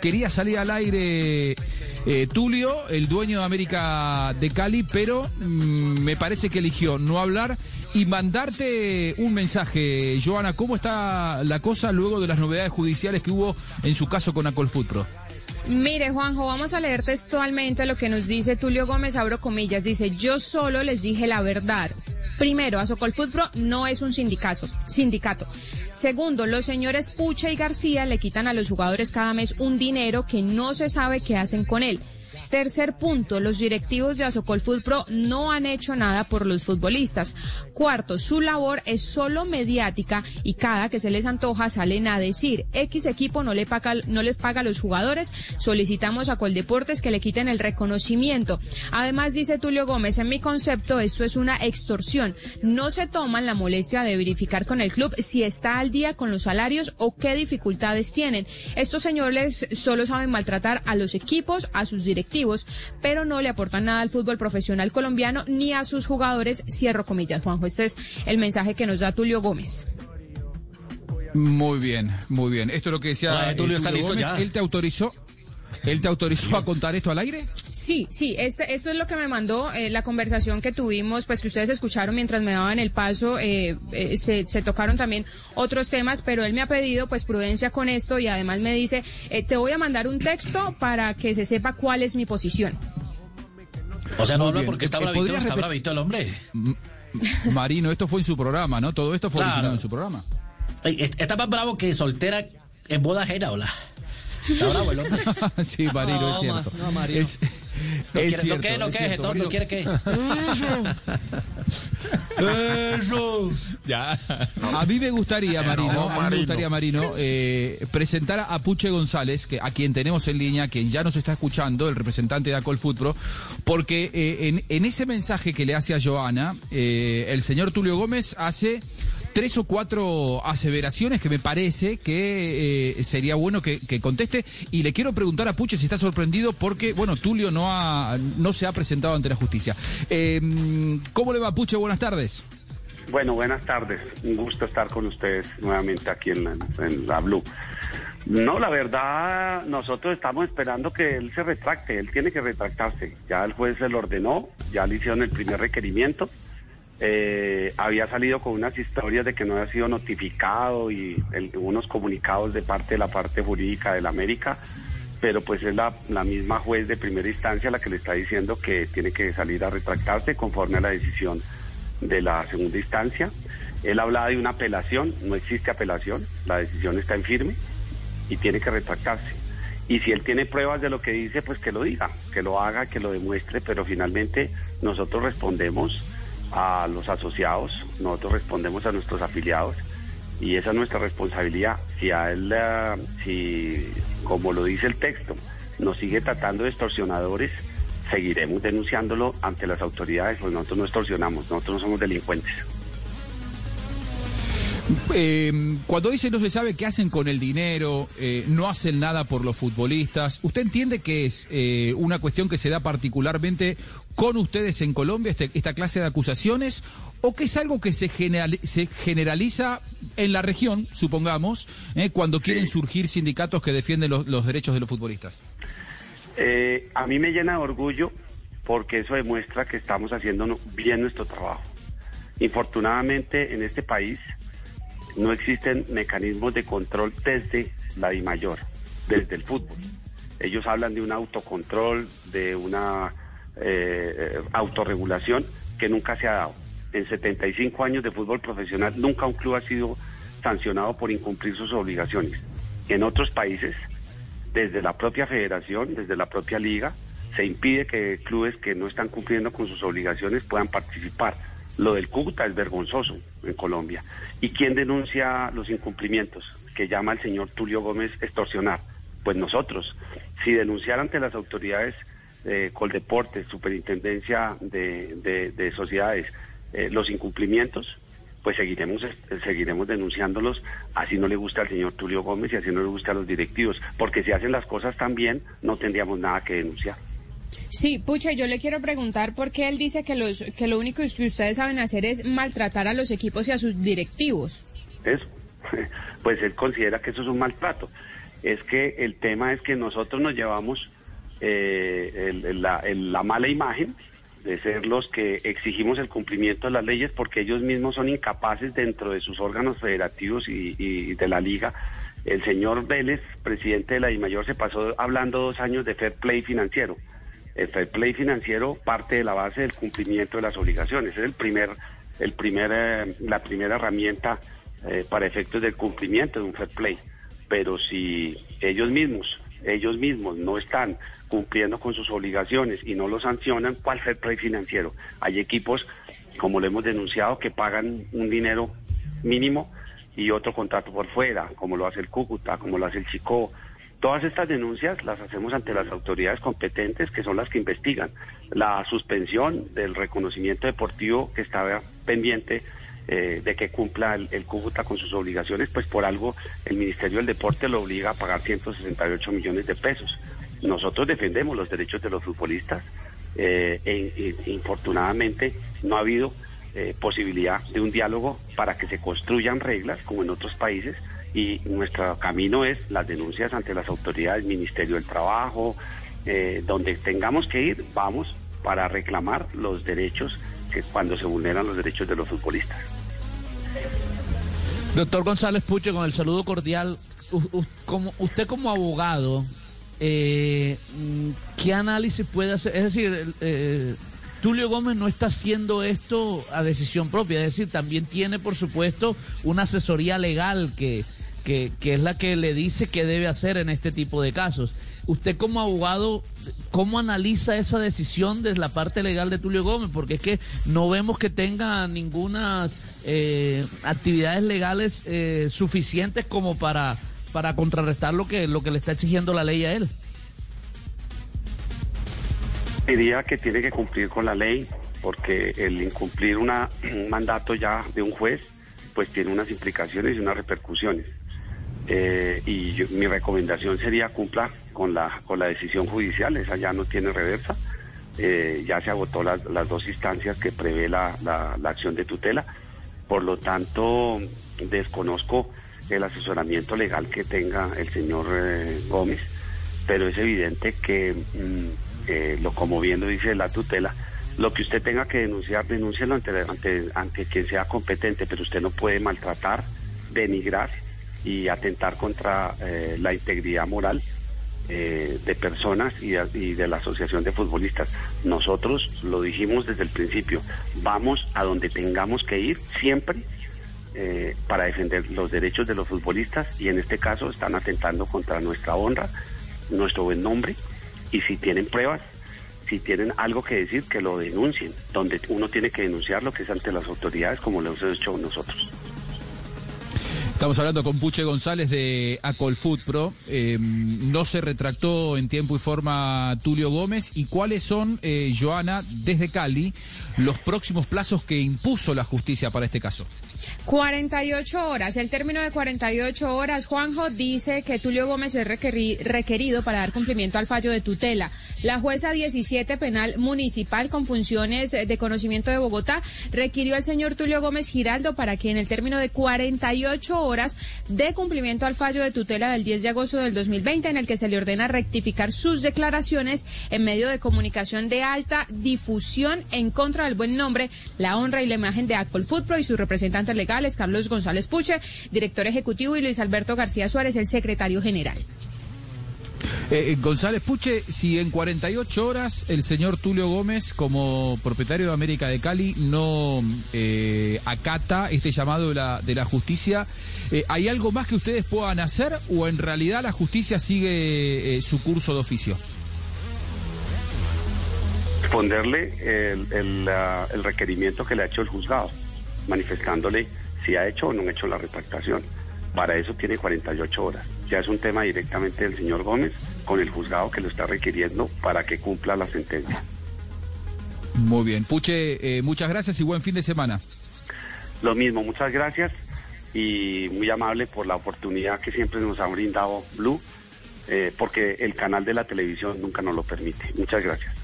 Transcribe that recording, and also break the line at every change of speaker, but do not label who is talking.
quería salir al aire eh, Tulio, el dueño de América de Cali, pero mm, me parece que eligió no hablar y mandarte un mensaje. Joana, ¿cómo está la cosa luego de las novedades judiciales que hubo en su caso con Acolfutro?
Mire, Juanjo, vamos a leer textualmente lo que nos dice Tulio Gómez, abro comillas. Dice, yo solo les dije la verdad. Primero, Asocolfutpro no es un sindicato, sindicato. Segundo, los señores Pucha y García le quitan a los jugadores cada mes un dinero que no se sabe qué hacen con él. Tercer punto, los directivos de Azocol Pro no han hecho nada por los futbolistas. Cuarto, su labor es solo mediática y cada que se les antoja salen a decir X equipo no, le paga, no les paga a los jugadores, solicitamos a Coldeportes que le quiten el reconocimiento. Además, dice Tulio Gómez, en mi concepto esto es una extorsión. No se toman la molestia de verificar con el club si está al día con los salarios o qué dificultades tienen. Estos señores solo saben maltratar a los equipos, a sus directivos pero no le aportan nada al fútbol profesional colombiano ni a sus jugadores. Cierro comillas, Juanjo. Este es el mensaje que nos da Tulio Gómez.
Muy bien, muy bien. Esto es lo que decía Tulio, está listo ya. Él te autorizó. ¿Él te autorizó a contar esto al aire?
Sí, sí, este, esto es lo que me mandó eh, la conversación que tuvimos, pues que ustedes escucharon mientras me daban el paso, eh, eh, se, se, tocaron también otros temas, pero él me ha pedido pues prudencia con esto y además me dice, te voy a mandar un texto para que se sepa cuál es mi posición.
O sea, no habla porque está bravito, está bravito el hombre.
Marino, esto fue en su programa, ¿no? Todo esto fue originado en su programa.
Está más bravo que soltera en boda ajena, hola. Está bravo el hombre.
sí, Marino, es cierto. No, Marino. Es,
¿No es cierto, qué? ¿No qué? ¿No quiere qué?
Eso. Ya. A mí me gustaría, Marino, a mí me gustaría, Marino, eh, presentar a Puche González, que, a quien tenemos en línea, quien ya nos está escuchando, el representante de Acol Fútbol, porque eh, en, en, ese mensaje que le hace a Joana, eh, el señor Tulio Gómez hace tres o cuatro aseveraciones que me parece que eh, sería bueno que, conteste. Y le quiero preguntar a Puche si está sorprendido porque, bueno, Tulio no, ha, no se ha presentado ante la justicia. Em, ¿Cómo le va, Puche? Buenas tardes.
Bueno, buenas tardes. Un gusto estar con ustedes nuevamente aquí en la Blue. No, la verdad, nosotros estamos esperando que él se retracte. Él tiene que retractarse. Ya el juez se lo ordenó, ya le hicieron el primer requerimiento eh, había salido con unas historias de que no había sido notificado y unos comunicados de parte de la parte jurídica de la América, pero pues es la, misma juez de primera instancia la que le está diciendo que tiene que salir a retractarse conforme a la decisión de la segunda instancia. Él hablaba de una apelación, no existe apelación, la decisión está en firme y tiene que retractarse. Y si él tiene pruebas de lo que dice, pues que lo diga, que lo haga, que lo demuestre, pero finalmente nosotros respondemos a los asociados, nosotros respondemos a nuestros afiliados y esa es nuestra responsabilidad. Si a él, si como lo dice el texto, nos sigue tratando de extorsionadores, seguiremos denunciándolo ante las autoridades, pues nosotros no extorsionamos, nosotros no somos delincuentes.
Eh, cuando dice no se sabe qué hacen con el dinero, eh, no hacen nada por los futbolistas, ¿usted entiende que es eh, una cuestión que se da particularmente con ustedes en Colombia, este, esta clase de acusaciones, o que es algo que se, se generaliza en la región, supongamos, cuando quieren surgir sindicatos que defienden los, los derechos de los futbolistas?
a mí me llena de orgullo porque eso demuestra que estamos haciendo bien nuestro trabajo. Infortunadamente en este país no existen mecanismos de control desde la mayor, desde el fútbol. Ellos hablan de un autocontrol, de una eh, autorregulación que nunca se ha dado. En 75 años de fútbol profesional nunca un club ha sido sancionado por incumplir sus obligaciones. En otros países, desde la propia federación, desde la propia liga, se impide que clubes que no están cumpliendo con sus obligaciones puedan participar. Lo del Cúcuta es vergonzoso en Colombia. ¿Y quién denuncia los incumplimientos? Que llama el señor Tulio Gómez extorsionar. Pues nosotros. Si denunciar ante las autoridades de Coldeportes, Superintendencia de, Sociedades, eh, los incumplimientos, pues seguiremos, seguiremos denunciándolos, así no le gusta al señor Tulio Gómez y así no le gusta a los directivos, porque si hacen las cosas tan bien, no tendríamos nada que denunciar.
Sí, Pucha, yo le quiero preguntar por qué él dice que, los, que lo único que ustedes saben hacer es maltratar a los equipos y a sus directivos.
Eso, pues él considera que eso es un maltrato. es que el tema es que nosotros nos llevamos eh, la, mala imagen de ser los que exigimos el cumplimiento de las leyes porque ellos mismos son incapaces dentro de sus órganos federativos y, de la liga. El señor Vélez, presidente de la DIMAYOR, se pasó hablando dos años de fair play financiero. El fair play financiero parte de la base del cumplimiento de las obligaciones. Es el primer, el primer, eh, la primera herramienta eh, para efectos del cumplimiento de un fair play. Pero si ellos mismos, ellos mismos no están cumpliendo con sus obligaciones y no lo sancionan, ¿cuál fair play financiero? Hay equipos, como lo hemos denunciado, que pagan un dinero mínimo y otro contrato por fuera, como lo hace el Cúcuta, como lo hace el Chico. Todas estas denuncias las hacemos ante las autoridades competentes, que son las que investigan. La suspensión del reconocimiento deportivo que estaba pendiente eh, de que cumpla el, Cúcuta con sus obligaciones, pues por algo el Ministerio del Deporte lo obliga a pagar 168 millones de pesos. Nosotros defendemos los derechos de los futbolistas eh, e, infortunadamente no ha habido eh, posibilidad de un diálogo para que se construyan reglas como en otros países y nuestro camino es las denuncias ante las autoridades, Ministerio del Trabajo, donde tengamos que ir, vamos para reclamar los derechos que cuando se vulneran los derechos de los futbolistas.
Doctor González Puche, con el saludo cordial, como, usted como abogado, eh, ¿qué análisis puede hacer? Es decir, eh, Tulio Gómez no está haciendo esto a decisión propia, es decir, también tiene, por supuesto, una asesoría legal que, que, es la que le dice qué debe hacer en este tipo de casos. Usted como abogado, ¿cómo analiza esa decisión desde la parte legal de Tulio Gómez? Porque es que no vemos que tenga ninguna eh, actividades legales eh, suficientes como para, para contrarrestar lo que, lo que le está exigiendo la ley a él.
Diría que tiene que cumplir con la ley, porque el incumplir una, un mandato ya de un juez, pues tiene unas implicaciones y unas repercusiones. Eh, y mi recomendación sería cumpla con la, con la decisión judicial, esa ya no tiene reversa, eh, ya se agotó las, las dos instancias que prevé la, la, acción de tutela, por lo tanto desconozco el asesoramiento legal que tenga el señor eh, Gómez, pero es evidente que, mm, lo como viendo dice la tutela, lo que usted tenga que denunciar, denúncielo ante, ante, ante quien sea competente, pero usted no puede maltratar, denigrar y atentar contra eh, la integridad moral eh, de personas y de, la Asociación de Futbolistas. Nosotros lo dijimos desde el principio, vamos a donde tengamos que ir siempre eh, para defender los derechos de los futbolistas y en este caso están atentando contra nuestra honra, nuestro buen nombre y si tienen pruebas, si tienen algo que decir, que lo denuncien, donde uno tiene que denunciar lo que es ante las autoridades como lo hemos hecho nosotros.
Estamos hablando con Puche González de Acolfood Pro. Em, no se retractó en tiempo y forma Tulio Gómez. ¿Y cuáles son, eh, Joana, desde Cali, los próximos plazos que impuso la justicia para este caso?
48 horas. El término de 48 horas, Juanjo dice que Tulio Gómez es requerido para dar cumplimiento al fallo de tutela. La jueza 17 penal municipal con funciones de conocimiento de Bogotá requirió al señor Tulio Gómez Giraldo para que en el término de 48 horas dé cumplimiento al fallo de tutela del 10 de agosto del 2020 en el que se le ordena rectificar sus declaraciones en medio de comunicación de alta difusión en contra del buen nombre, la honra y la imagen de Apple Football y su representante legales, Carlos González Puche, director ejecutivo, y Luis Alberto García Suárez, el secretario general.
Eh, eh, González Puche, si en 48 horas el señor Tulio Gómez, como propietario de América de Cali, no eh, acata este llamado de la, de la justicia, ¿hay algo más que ustedes puedan hacer o en realidad la justicia sigue su curso de oficio?
Responderle el, el requerimiento que le ha hecho el juzgado manifestándole si ha hecho o no ha hecho la retractación. Para eso tiene 48 horas. Ya es un tema directamente del señor Gómez con el juzgado que lo está requiriendo para que cumpla la sentencia.
Muy bien. Puche, eh, muchas gracias y buen fin de semana.
Lo mismo, muchas gracias y muy amable por la oportunidad que siempre nos ha brindado Blue, eh, porque el canal de la televisión nunca nos lo permite. Muchas gracias.